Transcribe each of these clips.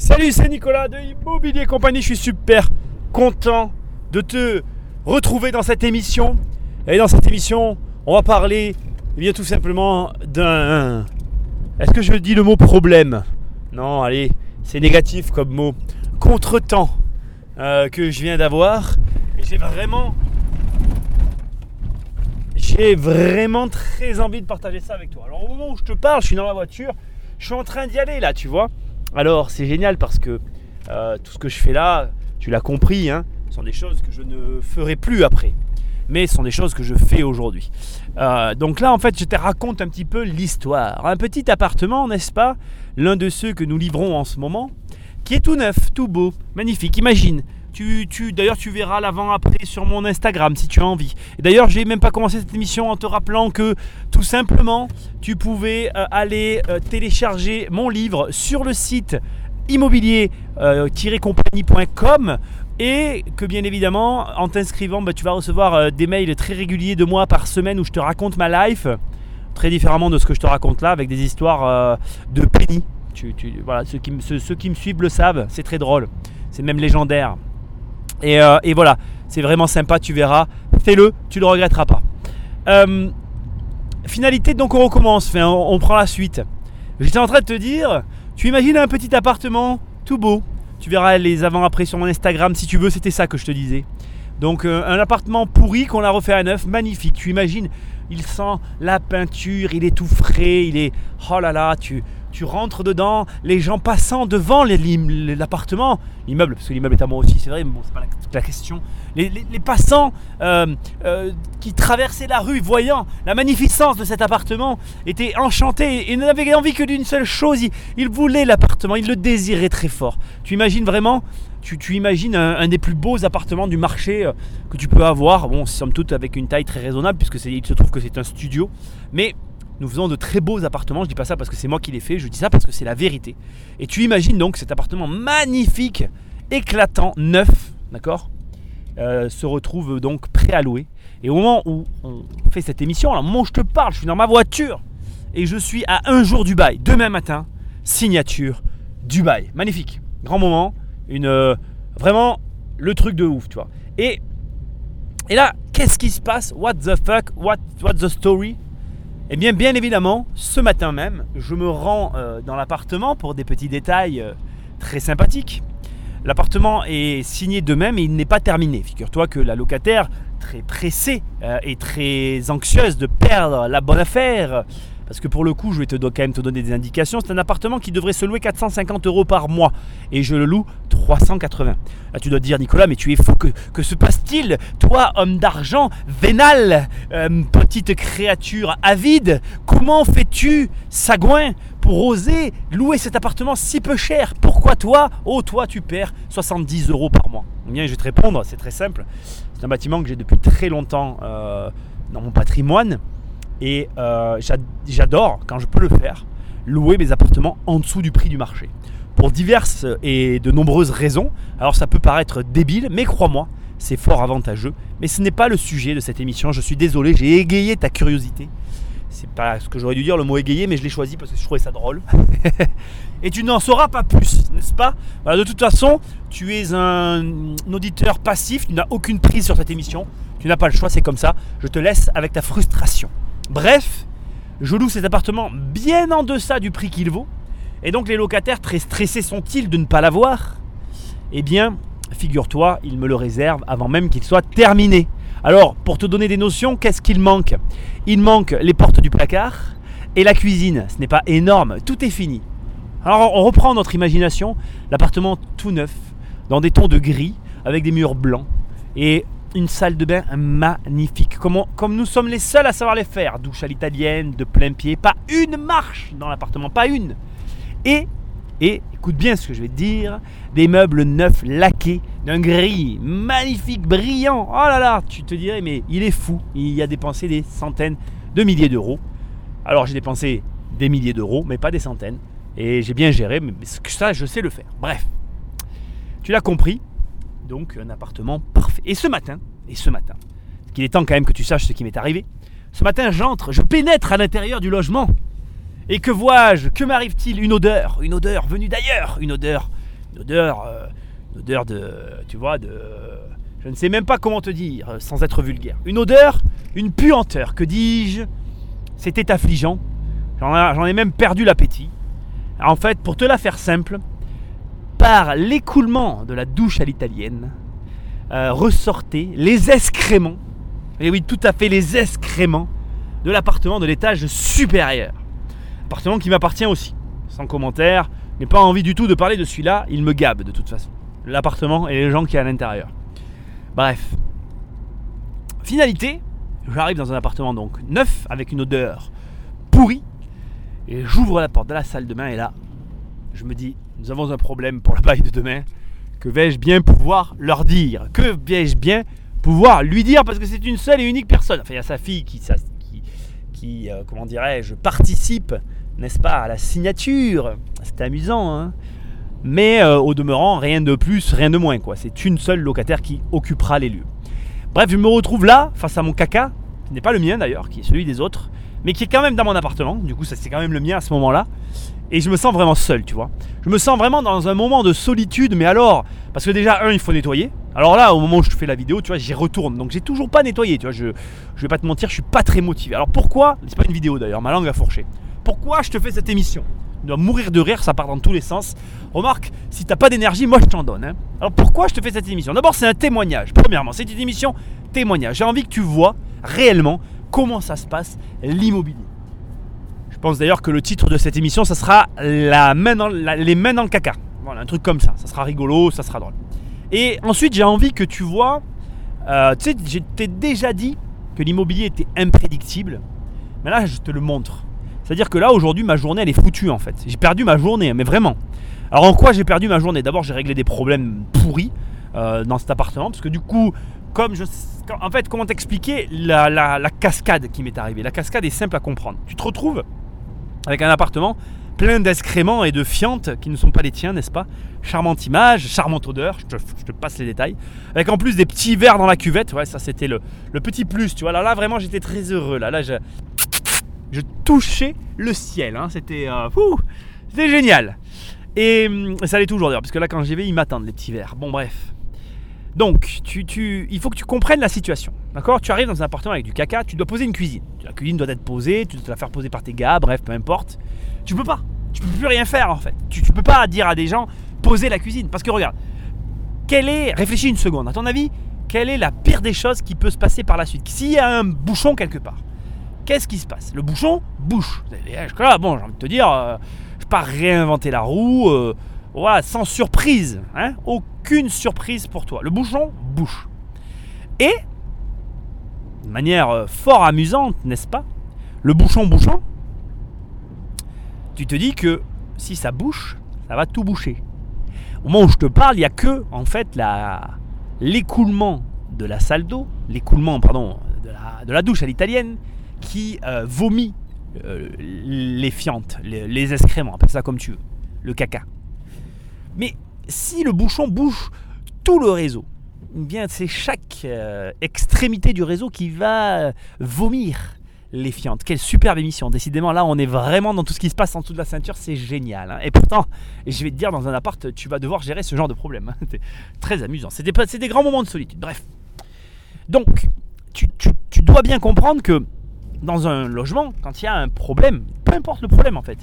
Salut, c'est Nicolas de Immobilier Compagnie. Je suis super content de te retrouver dans cette émission. Et dans cette émission, on va parler eh bien, tout simplement d'un. Est-ce que je dis le mot problème? Non, allez, c'est négatif comme mot. Contretemps euh, que je viens d'avoir. Et j'ai vraiment. J'ai vraiment très envie de partager ça avec toi. Alors, au moment où je te parle, je suis dans la voiture. Je suis en train d'y aller là, tu vois. Alors c'est génial parce que euh, tout ce que je fais là, tu l'as compris, hein, sont des choses que je ne ferai plus après. Mais ce sont des choses que je fais aujourd'hui. Euh, donc là, en fait, je te raconte un petit peu l'histoire. Un petit appartement, n'est-ce pas L'un de ceux que nous livrons en ce moment, qui est tout neuf, tout beau, magnifique. Imagine, tu, tu, d'ailleurs, tu verras l'avant-après sur mon Instagram si tu as envie. D'ailleurs, j'ai même pas commencé cette émission en te rappelant que tout simplement, tu pouvais euh, aller euh, télécharger mon livre sur le site immobilier-compagnie.com et que bien évidemment, en t'inscrivant, bah, tu vas recevoir euh, des mails très réguliers de moi par semaine où je te raconte ma life, très différemment de ce que je te raconte là, avec des histoires de penny. Tu, voilà, ceux qui, ceux qui me suivent le savent, c'est très drôle, c'est même légendaire. Euh, et, voilà, c'est vraiment sympa, tu verras. Fais-le, tu ne le regretteras pas. Euh, finalité, donc on recommence, on, prend la suite. J'étais en train de te dire, tu imagines un petit appartement tout beau. Tu verras les avant-après sur mon Instagram si tu veux, c'était ça que je te disais. Donc euh, un appartement pourri qu'on a refait à neuf, magnifique. Tu imagines, il sent la peinture, il est tout frais, il est... Oh là là, tu, tu rentres dedans, les gens passant devant l'appartement, l'immeuble, parce que l'immeuble est à moi aussi, c'est vrai, mais bon, c'est pas la, question. Les, passants euh, euh, qui traversaient la rue, voyant la magnificence de cet appartement, étaient enchantés et n'avaient envie que d'une seule chose, ils, voulaient l'appartement, ils le désiraient très fort. Tu imagines vraiment tu, imagines un, des plus beaux appartements du marché euh, que tu peux avoir. Bon, somme toute avec une taille très raisonnable, puisque il se trouve que c'est un studio. Mais nous faisons de très beaux appartements. Je dis pas ça parce que c'est moi qui l'ai fait, je dis ça parce que c'est la vérité. Et tu imagines donc cet appartement magnifique, éclatant, neuf, d'accord euh, Se retrouve donc prêt à louer. Et au moment où on fait cette émission, moment où je te parle, je suis dans ma voiture et je suis à un jour du bail. Demain matin, signature du bail. Magnifique. Grand moment. Une, euh, vraiment le truc de ouf, tu vois. Et, et là, qu'est-ce qui se passe? What the fuck? What, what the story? Eh bien, bien évidemment, ce matin même, je me rends euh, dans l'appartement pour des petits détails euh, très sympathiques. L'appartement est signé de même et il n'est pas terminé. Figure-toi que la locataire, très pressée euh, et très anxieuse de perdre la bonne affaire, parce que pour le coup, je vais te, quand même te donner des indications. C'est un appartement qui devrait se louer 450 euros par mois. Et je le loue 380. Là, tu dois te dire, Nicolas, mais tu es fou. Que, se passe-t-il? Toi, homme d'argent, vénal, euh, petite créature avide, comment fais-tu, sagouin, pour oser louer cet appartement si peu cher? Pourquoi toi? Oh, toi, tu perds 70 euros par mois. Bien, je vais te répondre, c'est très simple. C'est un bâtiment que j'ai depuis très longtemps euh, dans mon patrimoine. Et euh, j'adore, quand je peux le faire, louer mes appartements en dessous du prix du marché. Pour diverses et de nombreuses raisons. Alors ça peut paraître débile, mais crois-moi, c'est fort avantageux. Mais ce n'est pas le sujet de cette émission. Je suis désolé, j'ai égayé ta curiosité. C'est pas ce que j'aurais dû dire le mot égayé, mais je l'ai choisi parce que je trouvais ça drôle. et tu n'en sauras pas plus, n'est-ce pas? De toute façon, tu es un auditeur passif, tu n'as aucune prise sur cette émission. Tu n'as pas le choix, c'est comme ça. Je te laisse avec ta frustration. Bref, je loue cet appartement bien en deçà du prix qu'il vaut. Et donc les locataires, très stressés sont-ils de ne pas l'avoir? Eh bien, figure-toi, ils me le réservent avant même qu'il soit terminé. Alors, pour te donner des notions, qu'est-ce qu'il manque? Il manque les portes du placard et la cuisine. Ce n'est pas énorme, tout est fini. Alors, on reprend notre imagination. L'appartement tout neuf, dans des tons de gris, avec des murs blancs. Et une salle de bain magnifique. Comme, comme nous sommes les seuls à savoir les faire. Douche à l'italienne, de plein pied. Pas une marche dans l'appartement, pas une. Et, et, écoute bien ce que je vais te dire, des meubles neufs laqués, d'un gris magnifique, brillant. Oh là là, tu te dirais, mais il est fou. Il a dépensé des centaines de milliers d'euros. Alors j'ai dépensé des milliers d'euros, mais pas des centaines. Et j'ai bien géré, mais ça, je sais le faire. Bref, tu l'as compris, donc un appartement parfait. Et ce matin, et ce matin, qu'il est temps quand même que tu saches ce qui m'est arrivé. Ce matin, j'entre, je pénètre à l'intérieur du logement. Et que vois-je? Que m'arrive-t-il? Une odeur, une odeur venue d'ailleurs, une odeur une odeur, euh, une odeur de, tu vois, de, je ne sais même pas comment te dire, euh, sans être vulgaire. Une odeur, une puanteur, que dis-je? C'était affligeant. J'en ai même perdu l'appétit. En fait, pour te la faire simple, par l'écoulement de la douche à l'italienne, euh, ressortaient les excréments, et oui, tout à fait les excréments de l'appartement de l'étage supérieur. Appartement qui m'appartient aussi. Sans commentaire, n'ai pas envie du tout de parler de celui-là, il me gabe de toute façon. L'appartement et les gens qui sont à l'intérieur. Bref. Finalité, j'arrive dans un appartement donc neuf avec une odeur pourrie et j'ouvre la porte de la salle de bain et là, je me dis, nous avons un problème pour le bail de demain. Que vais-je bien pouvoir leur dire? Que vais-je bien pouvoir lui dire? Parce que c'est une seule et unique personne. Enfin, il y a sa fille qui, qui, euh, comment dirais-je, participe, n'est-ce pas, à la signature. C'est amusant, hein mais euh, au demeurant, rien de plus, rien de moins. quoi. C'est une seule locataire qui occupera les lieux. Bref, je me retrouve là, face à mon caca, qui n'est pas le mien d'ailleurs, qui est celui des autres, mais qui est quand même dans mon appartement. Du coup, c'est quand même le mien à ce moment-là. Et je me sens vraiment seul, tu vois. Je me sens vraiment dans un moment de solitude, mais alors, parce que déjà, un, il faut nettoyer. Alors là, au moment où je fais la vidéo, tu vois, j'y retourne. Donc j'ai toujours pas nettoyé, tu vois. Je, je vais pas te mentir, je suis pas très motivé. Alors pourquoi C'est pas une vidéo d'ailleurs, ma langue a fourché. Pourquoi je te fais cette émission? Dois mourir de rire, ça part dans tous les sens. Remarque, si t'as pas d'énergie, moi je t'en donne. Hein. Alors pourquoi je te fais cette émission? D'abord, c'est un témoignage. Premièrement, c'est une émission témoignage. J'ai envie que tu vois réellement comment ça se passe l'immobilier. Je pense d'ailleurs que le titre de cette émission, ça sera la main dans, les mains dans le caca. Voilà, un truc comme ça. Ça sera rigolo, ça sera drôle. Et ensuite, j'ai envie que tu vois. Euh, tu sais, je t'ai déjà dit que l'immobilier était imprédictible. Mais là, je te le montre. C'est-à-dire que là, aujourd'hui, ma journée, elle est foutue en fait. J'ai perdu ma journée, mais vraiment. Alors, en quoi j'ai perdu ma journée? D'abord, j'ai réglé des problèmes pourris euh, dans cet appartement. Parce que du coup, comme je. En fait, comment t'expliquer la, cascade qui m'est arrivée? La cascade est simple à comprendre. Tu te retrouves avec un appartement plein d'excréments et de fientes qui ne sont pas les tiens, n'est-ce pas? Charmante image, charmante odeur, je te, passe les détails. Avec en plus des petits verres dans la cuvette, ouais, ça c'était le, petit plus, tu vois. Là, là vraiment, j'étais très heureux. Là, là, je, je touchais le ciel. Hein. C'était, euh, génial. Et hum, ça allait toujours d'ailleurs, parce que là, quand j'y vais, ils m'attendent, les petits verres. Bon, bref. Donc, il faut que tu comprennes la situation. D'accord? Tu arrives dans un appartement avec du caca, tu dois poser une cuisine. La cuisine doit être posée, tu dois te la faire poser par tes gars, bref, peu importe. Tu peux pas. Tu peux plus rien faire en fait. Tu, tu peux pas dire à des gens poser la cuisine. Parce que regarde, quelle est. Réfléchis une seconde, à ton avis, quelle est la pire des choses qui peut se passer par la suite? S'il y a un bouchon quelque part, qu'est-ce qui se passe? Le bouchon bouche. Là, bon, j'ai envie de te dire, euh, je ne pas réinventer la roue. Euh, sans surprise. Hein Aucune surprise pour toi. Le bouchon bouche. Et, de manière euh, fort amusante, n'est-ce pas Le bouchon bouchant, tu te dis que si ça bouche, ça va tout boucher. Au moment où je te parle, il n'y a que, en fait, l'écoulement de la salle d'eau, l'écoulement, pardon, de la, de la douche à l'italienne, qui euh, vomit euh, les fientes, les, les excréments, appelle ça comme tu veux, le caca. Mais si le bouchon bouche tout le réseau, eh bien c'est chaque euh, extrémité du réseau qui va vomir les fientes. Quelle superbe émission. Décidément, là, on est vraiment dans tout ce qui se passe en dessous de la ceinture. C'est génial. Hein. Et pourtant, je vais te dire, dans un appart, tu vas devoir gérer ce genre de problème. Hein. C'est très amusant. C'est des, grands moments de solitude. Bref. Donc, tu dois bien comprendre que dans un logement, quand il y a un problème, peu importe le problème en fait,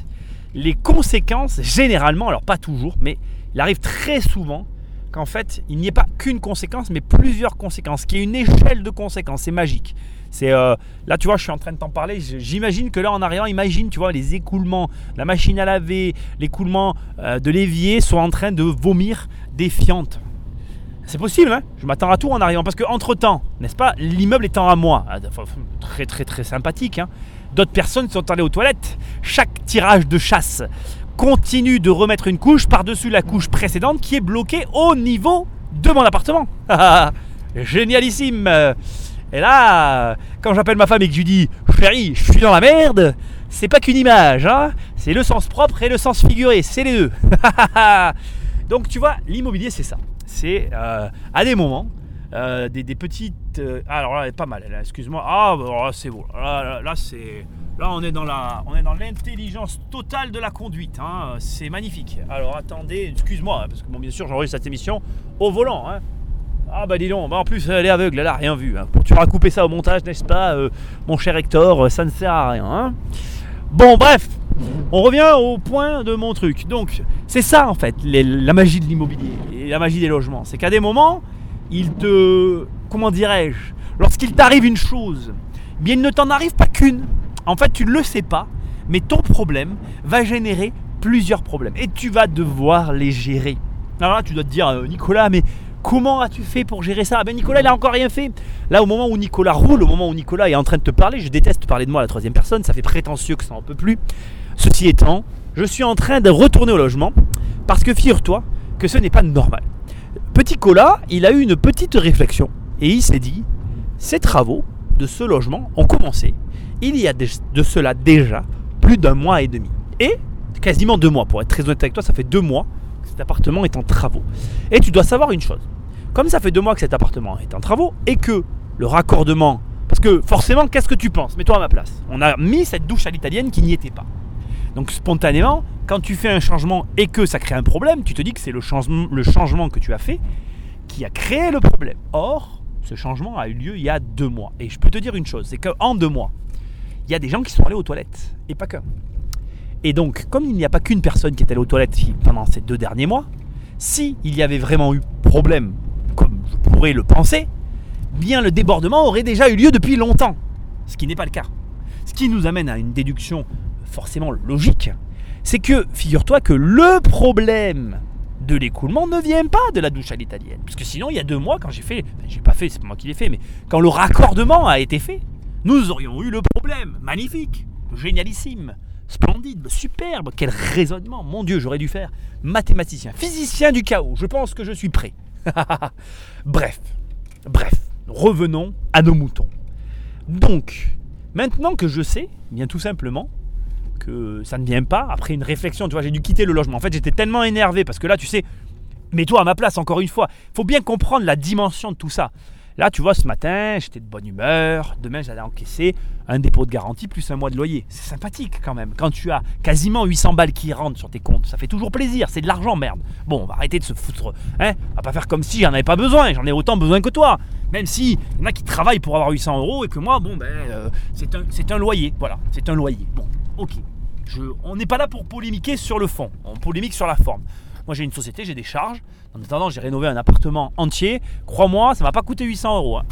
les conséquences, généralement, alors pas toujours, mais il arrive très souvent qu'en fait, il n'y ait pas qu'une conséquence, mais plusieurs conséquences, qu'il y ait une échelle de conséquences. C'est magique. C'est euh, là, tu vois, je suis en train de t'en parler. J'imagine que là, en arrivant, imagine, tu vois, les écoulements, la machine à laver, l'écoulement euh, de l'évier sont en train de vomir des fientes. C'est possible, hein? Je m'attends à tout en arrivant. Parce que entre temps, n'est-ce pas, l'immeuble étant à moi, ah, très très très sympathique, hein d'autres personnes sont allées aux toilettes. Chaque tirage de chasse continue de remettre une couche par-dessus la couche précédente qui est bloquée au niveau de mon appartement. Génialissime Et là, quand j'appelle ma femme et que je lui dis Chérie, je suis dans la merde, c'est pas qu'une image, hein c'est le sens propre et le sens figuré, c'est les deux. Donc tu vois, l'immobilier c'est ça c'est euh, à des moments euh, des, petites. Euh, alors là, pas mal, excuse-moi. Ah, bah, c'est bon. Là, c'est. Là, on est dans la, on est dans l'intelligence totale de la conduite. hein. C'est magnifique. Alors attendez, excuse-moi, hein, parce que bon, bien sûr, j'enregistre cette émission au volant. hein. Ah bah dis donc, bah, en plus elle est aveugle, elle a rien vu. hein. Tu auras coupé ça au montage, n'est-ce pas, euh, mon cher Hector Ça ne sert à rien. Bon, bref, on revient au point de mon truc. Donc, c'est ça en fait, la magie de l'immobilier et la magie des logements. C'est qu'à des moments, il te. Comment dirais-je Lorsqu'il t'arrive une chose, bien il ne t'en arrive pas qu'une. En fait, tu ne le sais pas, mais ton problème va générer plusieurs problèmes et tu vas devoir les gérer. Alors là, tu dois te dire, euh, Nicolas, mais comment as-tu fait pour gérer ça? Ah Ben Nicolas, il a encore rien fait. Là, au moment où Nicolas roule, au moment où Nicolas est en train de te parler, je déteste parler de moi à la troisième personne, ça fait prétentieux que ça en peut plus. Ceci étant, je suis en train de retourner au logement parce que figure-toi que ce n'est pas normal. Petit Cola, il a eu une petite réflexion et il s'est dit ces travaux de ce logement ont commencé il y a de cela déjà plus d'un mois et demi. Et quasiment deux mois, pour être très honnête avec toi, ça fait deux mois que cet appartement est en travaux. Et tu dois savoir une chose comme ça fait deux mois que cet appartement est en travaux et que le raccordement. Parce que forcément, qu'est-ce que tu penses? Mets-toi à ma place. On a mis cette douche à l'italienne qui n'y était pas. Donc spontanément, quand tu fais un changement et que ça crée un problème, tu te dis que c'est le changement, le changement que tu as fait qui a créé le problème. Or, ce changement a eu lieu il y a deux mois. Et je peux te dire une chose, c'est qu'en deux mois, il y a des gens qui sont allés aux toilettes. Et pas qu'un. Et donc, comme il n'y a pas qu'une personne qui est allée aux toilettes pendant ces deux derniers mois, si il y avait vraiment eu problème, comme je pourrais le penser, bien le débordement aurait déjà eu lieu depuis longtemps. Ce qui n'est pas le cas. Ce qui nous amène à une déduction forcément logique, c'est que, figure-toi que le problème de l'écoulement ne vient pas de la douche à l'italienne. Parce que sinon, il y a deux mois, quand j'ai fait, enfin, j'ai pas fait, c'est pas moi qui l'ai fait, mais quand le raccordement a été fait, nous aurions eu le problème. Magnifique, génialissime, splendide, superbe, quel raisonnement. Mon Dieu, j'aurais dû faire mathématicien, physicien du chaos. Je pense que je suis prêt. bref, bref, revenons à nos moutons. Donc, maintenant que je sais, bien tout simplement, que ça ne vient pas, après une réflexion, tu vois, j'ai dû quitter le logement. En fait, j'étais tellement énervé parce que là, tu sais, mets-toi à ma place encore une fois. Il faut bien comprendre la dimension de tout ça. Là, tu vois, ce matin, j'étais de bonne humeur. Demain, j'allais encaisser un dépôt de garantie plus un mois de loyer. C'est sympathique quand même. Quand tu as quasiment 800 balles qui rentrent sur tes comptes, ça fait toujours plaisir. C'est de l'argent, merde. Bon, on va arrêter de se foutre. Hein on va pas faire comme si j'en avais pas besoin. J'en ai autant besoin que toi. Même si il y en a qui travaillent pour avoir 800 euros et que moi, bon, ben, euh, c'est un, un loyer. Voilà, c'est un loyer. Bon, ok. On n'est pas là pour polémiquer sur le fond. On polémique sur la forme. Moi, j'ai une société, j'ai des charges. En attendant, j'ai rénové un appartement entier. Crois-moi, ça m'a pas coûté 800 euros. hein.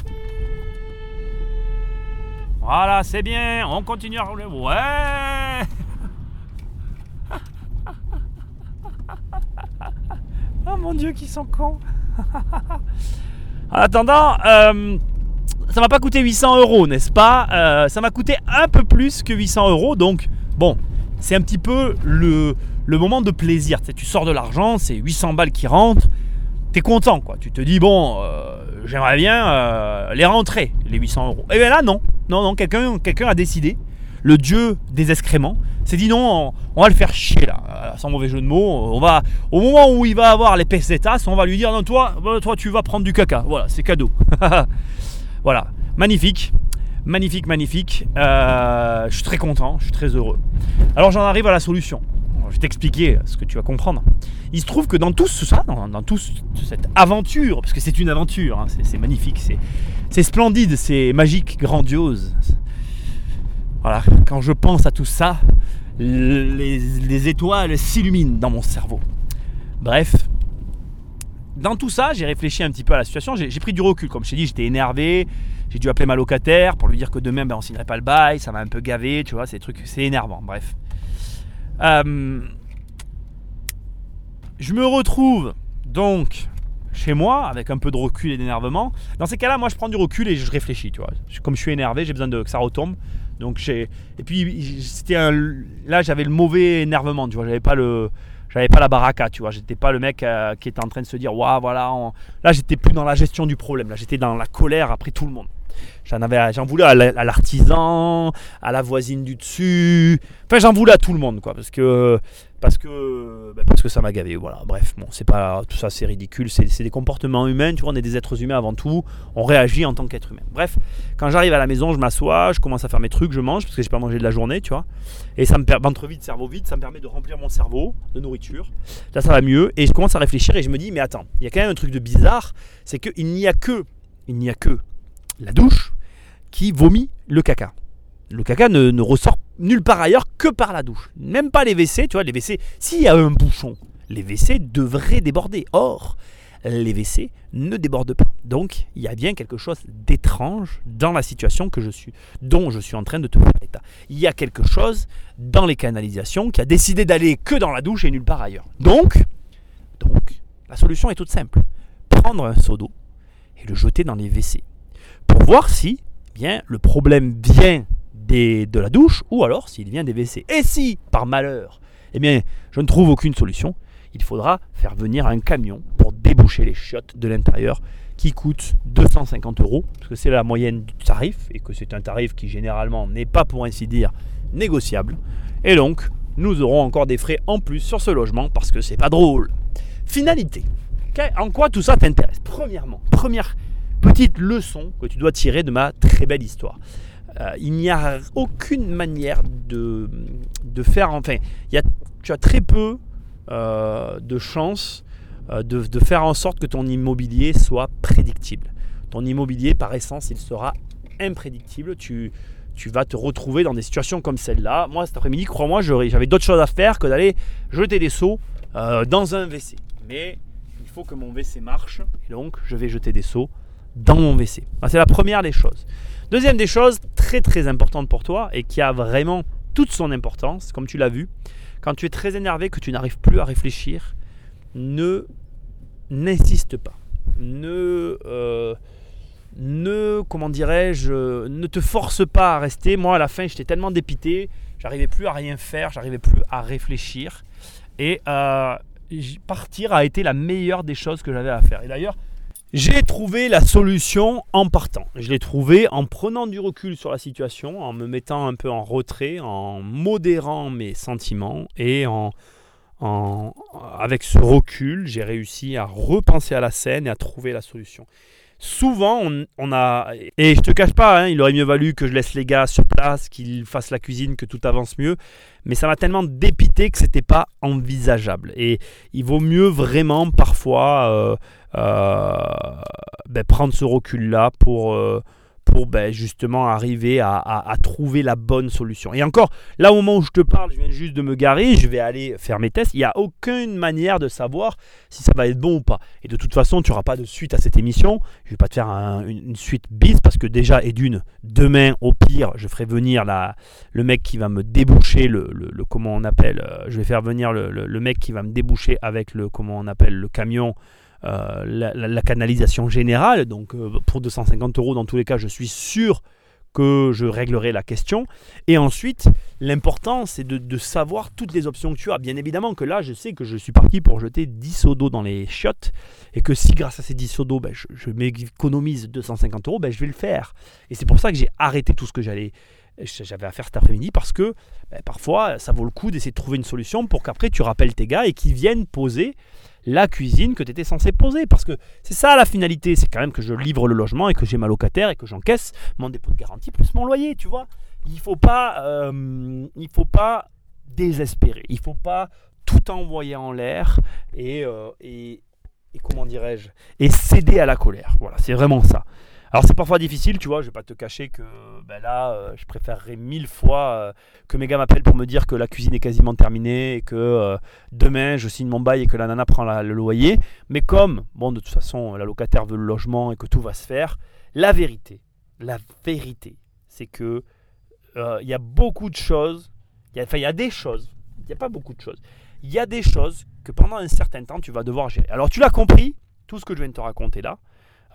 Voilà, c'est bien. On continue à rouler. Ouais. oh mon Dieu, qui sont cons. en attendant, euh, ça m'a pas coûté 800 euros, n'est-ce pas? Euh, Ça m'a coûté un peu plus que 800 euros. Donc, bon, c'est un petit peu le, moment de plaisir. Tu, tu sors de l'argent, c'est 800 balles qui rentrent. T'es content, quoi. Tu te dis, bon, euh, j'aimerais bien euh, les rentrer, les 800 euros. Et bien là, non. Non, non, quelqu'un a décidé. Le dieu des excréments s'est dit, non, on, va le faire chier, là. Sans mauvais jeu de mots. On va, au moment où il va avoir les pesetas, on va lui dire, non, toi, toi, tu vas prendre du caca. Voilà, c'est cadeau. voilà, magnifique. Magnifique, magnifique. Euh, je suis très content, je suis très heureux. Alors j'en arrive à la solution. Je vais t'expliquer ce que tu vas comprendre. Il se trouve que dans tout ça, dans, dans toute cette aventure, parce que c'est une aventure, hein, c'est magnifique, c'est splendide, c'est magique, grandiose. Voilà, quand je pense à tout ça, les étoiles s'illuminent dans mon cerveau. Bref, dans tout ça, j'ai réfléchi un petit peu à la situation, j'ai pris du recul. Comme je t'ai dit, j'étais énervé, j'ai dû appeler ma locataire pour lui dire que demain, ben, on signerait pas le bail, ça m'a un peu gavé, tu vois, c'est trucs, c'est énervant, bref. Euh, je me retrouve donc chez moi avec un peu de recul et d'énervement. Dans ces cas-là, moi, je prends du recul et je réfléchis, tu vois. Comme je suis énervé, j'ai besoin que ça retombe. Donc j'ai et puis c'était là j'avais le mauvais énervement, tu vois, j'avais pas le j'avais pas la baraka, tu vois, j'étais pas le mec euh, qui était en train de se dire waouh voilà, on- là j'étais plus dans la gestion du problème, là j'étais dans la colère après tout le monde. J'en avais, voulais à l'artisan, à la voisine du dessus. Enfin, j'en voulais à tout le monde, quoi, parce que parce que ben, parce que ça m'a gavé. Voilà. Bref, bon, c'est pas tout ça, c'est ridicule. C'est des comportements humains. Tu vois, on est des êtres humains avant tout. On réagit en tant qu'être humain. Bref, quand j'arrive à la maison, je m'assois, je commence à faire mes trucs, je mange parce que j'ai pas mangé de la journée, tu vois. Et ça me permet ventre vide, cerveau vide, ça me permet de remplir mon cerveau de nourriture. Là, ça va mieux. Et je commence à réfléchir et je me dis, mais attends, il y a quand même un truc de bizarre, c'est qu'il n'y a que, il n'y a que la douche qui vomit le caca. Le caca ne, ressort nulle part ailleurs que par la douche. Même pas les WC, tu vois, les WC, s'il y a un bouchon, les WC devraient déborder. Or, les WC ne débordent pas. Donc, il y a bien quelque chose d'étrange dans la situation que je suis, dont je suis en train de te faire. Il y a quelque chose dans les canalisations qui a décidé d'aller que dans la douche et nulle part ailleurs. Donc, donc, la solution est toute simple. Prendre un seau d'eau et le jeter dans les WC pour voir si eh bien, le problème vient de la douche ou alors s'il vient des WC. Et si, par malheur, eh bien, je ne trouve aucune solution, il faudra faire venir un camion pour déboucher les chiottes de l'intérieur qui coûte 250 euros, parce que c'est la moyenne du tarif et que c'est un tarif qui généralement n'est pas pour ainsi dire négociable. Et donc, nous aurons encore des frais en plus sur ce logement parce que c'est pas drôle. Finalité. En quoi tout ça t'intéresse? Premièrement, première petite leçon que tu dois tirer de ma très belle histoire. Euh, il n'y a aucune manière de, de faire, enfin, il y a, tu as très peu euh, de chances euh, de, de, faire en sorte que ton immobilier soit prédictible. Ton immobilier, par essence, il sera imprédictible. Tu, tu vas te retrouver dans des situations comme celle-là. Moi, cet après-midi, crois-moi, j'avais d'autres choses à faire que d'aller jeter des seaux dans un WC. Mais il faut que mon WC marche, et donc je vais jeter des seaux dans mon WC. C'est la première des choses. Deuxième des choses très très importante pour toi et qui a vraiment toute son importance, comme tu l'as vu, quand tu es très énervé, que tu n'arrives plus à réfléchir, ne n'insiste pas. Ne, euh, ne comment dirais-je, ne te force pas à rester. Moi, à la fin, j'étais tellement dépité, j'arrivais plus à rien faire, j'arrivais plus à réfléchir. Et euh, partir a été la meilleure des choses que j'avais à faire. Et d'ailleurs, j'ai trouvé la solution en partant. Je l'ai trouvé en prenant du recul sur la situation, en me mettant un peu en retrait, en modérant mes sentiments et en, en avec ce recul, j'ai réussi à repenser à la scène et à trouver la solution souvent, on, a. Et je te cache pas, hein, il aurait mieux valu que je laisse les gars sur place, qu'ils fassent la cuisine, que tout avance mieux. Mais ça m'a tellement dépité que c'était pas envisageable. Et il vaut mieux vraiment parfois euh, euh, ben, prendre ce recul-là pour. Pour ben, justement arriver à, trouver la bonne solution. Et encore, là au moment où je te parle, je viens juste de me garer, je vais aller faire mes tests. Il n'y a aucune manière de savoir si ça va être bon ou pas. Et de toute façon, tu n'auras pas de suite à cette émission. Je ne vais pas te faire une, suite bis parce que déjà, et d'une, demain au pire, je ferai venir la, le mec qui va me déboucher le, on appelle. Euh, je vais faire venir le, mec qui va me déboucher avec le comment on appelle le camion euh, la, canalisation générale. Donc euh, pour 250 euros, dans tous les cas, je suis sûr que je réglerai la question. Et ensuite, l'important, c'est de, savoir toutes les options que tu as. Bien évidemment que là, je sais que je suis parti pour jeter 10 seaux d'eau dans les chiottes, et que si grâce à ces 10 seaux d'eau, ben, je, m'économise 250 euros, ben, je vais le faire. Et c'est pour ça que j'ai arrêté tout ce que j'allais j'avais à cet après-midi parce que ben, parfois ça vaut le coup d'essayer de trouver une solution pour qu'après tu rappelles tes gars et qu'ils viennent poser la cuisine que tu étais censé poser. Parce que c'est ça la finalité, c'est quand même que je livre le logement et que j'ai ma locataire et que j'encaisse mon dépôt de garantie plus mon loyer, tu vois. Il faut pas, euh, il faut pas désespérer, il faut pas tout envoyer en l'air et, euh, et, et comment dirais-je, et céder à la colère. Voilà, c'est vraiment ça. Alors c'est parfois difficile, tu vois, je vais pas te cacher que ben là, euh, je préférerais mille fois euh, que mes gars m'appellent pour me dire que la cuisine est quasiment terminée et que euh, demain je signe mon bail et que la nana prend le loyer. Mais comme, bon, de toute façon, la locataire veut le logement et que tout va se faire, la vérité, la vérité, c'est que il y a beaucoup de choses, enfin il y a des choses, il n'y a pas beaucoup de choses, il y a des choses que pendant un certain temps tu vas devoir gérer. Alors tu l'as compris, tout ce que je viens de te raconter là,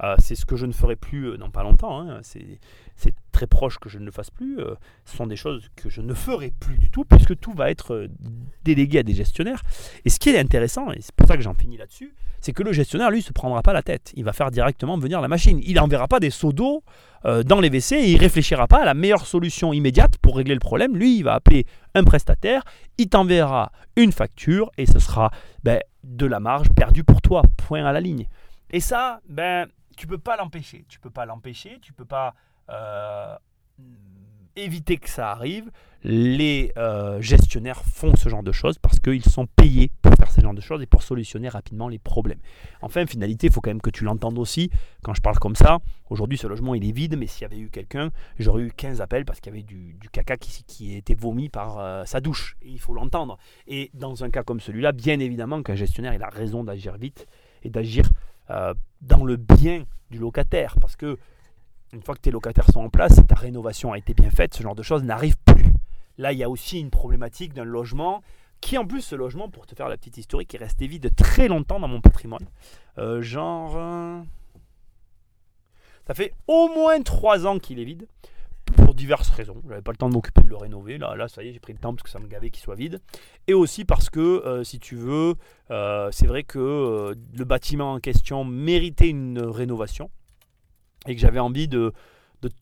Euh, c'est ce que je ne ferai plus dans pas longtemps. Hein. C'est très proche que je ne le fasse plus. ce sont des choses que je ne ferai plus du tout puisque tout va être délégué à des gestionnaires. Et ce qui est intéressant, et c'est pour ça que j'en finis là-dessus, c'est que le gestionnaire, lui, se prendra pas la tête. Il va faire directement venir la machine. Il n'enverra pas des seaux d'eau dans les WC et il réfléchira pas à la meilleure solution immédiate pour régler le problème. Lui, il va appeler un prestataire, il t'enverra une facture et ce sera ben, de la marge perdue pour toi, point à la ligne. Et ça, ben, tu peux pas l'empêcher. Tu peux pas l'empêcher, tu peux pas euh, éviter que ça arrive. Les euh, gestionnaires font ce genre de choses parce qu'ils sont payés pour faire ce genre de choses et pour solutionner rapidement les problèmes. Enfin, finalité, il faut quand même que tu l'entendes aussi. Quand je parle comme ça, aujourd'hui ce logement il est vide, mais s'il y avait eu quelqu'un, j'aurais eu 15 appels parce qu'il y avait du, caca qui, qui était vomi par euh, sa douche. Et il faut l'entendre. Et dans un cas comme celui-là, bien évidemment qu'un gestionnaire il a raison d'agir vite et d'agir euh, dans le bien du locataire. Parce que une fois que tes locataires sont en place, ta rénovation a été bien faite, ce genre de choses n'arrive plus. Là, il y a aussi une problématique d'un logement qui, en plus, ce logement, pour te faire la petite historique, est resté vide très longtemps dans mon patrimoine. Euh, genre. Euh, ça fait au moins 3 ans qu'il est vide, diverses raisons. Je n'avais pas le temps de m'occuper de le rénover. Là, là ça y est, j'ai pris le temps parce que ça me gavait qu'il soit vide. Et aussi parce que, euh, si tu veux, c'est vrai que le bâtiment en question méritait une rénovation et que j'avais envie de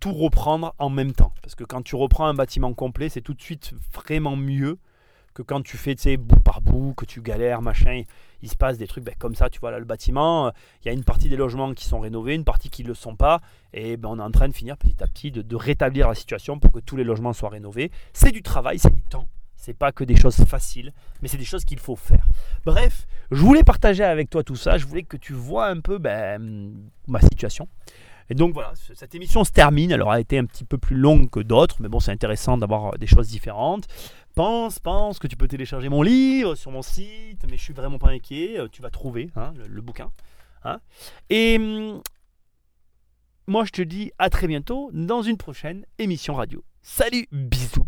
tout reprendre en même temps. Parce que quand tu reprends un bâtiment complet, c'est tout de suite vraiment mieux que quand tu fais, bout par bout, que tu galères, machin. Il se passe des trucs ben, comme ça, tu vois, là, le bâtiment, il y a une partie des logements qui sont rénovés, une partie qui ne le sont pas. Et ben, on est en train de finir petit à petit de, rétablir la situation pour que tous les logements soient rénovés. C'est du travail, c'est du temps. C'est pas que des choses faciles, mais c'est des choses qu'il faut faire. Bref, je voulais partager avec toi tout ça. Je voulais que tu vois un peu ben, ma situation. Et donc voilà, cette émission se termine. Elle aura été un petit peu plus longue que d'autres, mais bon, c'est intéressant d'avoir euh, des choses différentes. Pense, pense que tu peux télécharger mon livre sur mon site, mais je suis vraiment pas inquiet. Euh, tu vas trouver hein, le, bouquin. Hein. Et hum, moi, je te dis à très bientôt dans une prochaine émission radio. Salut, bisous.